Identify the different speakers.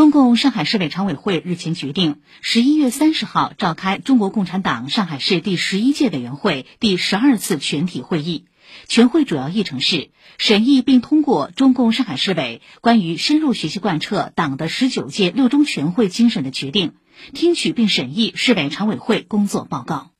Speaker 1: 中共上海市委常委会日前决定十一月三十号召开中国共产党上海市第十一届委员会第十二次全体会议。全会主要议程是审议并通过中共上海市委关于深入学习贯彻党的十九届六中全会精神的决定听取并审议市委常委会工作报告。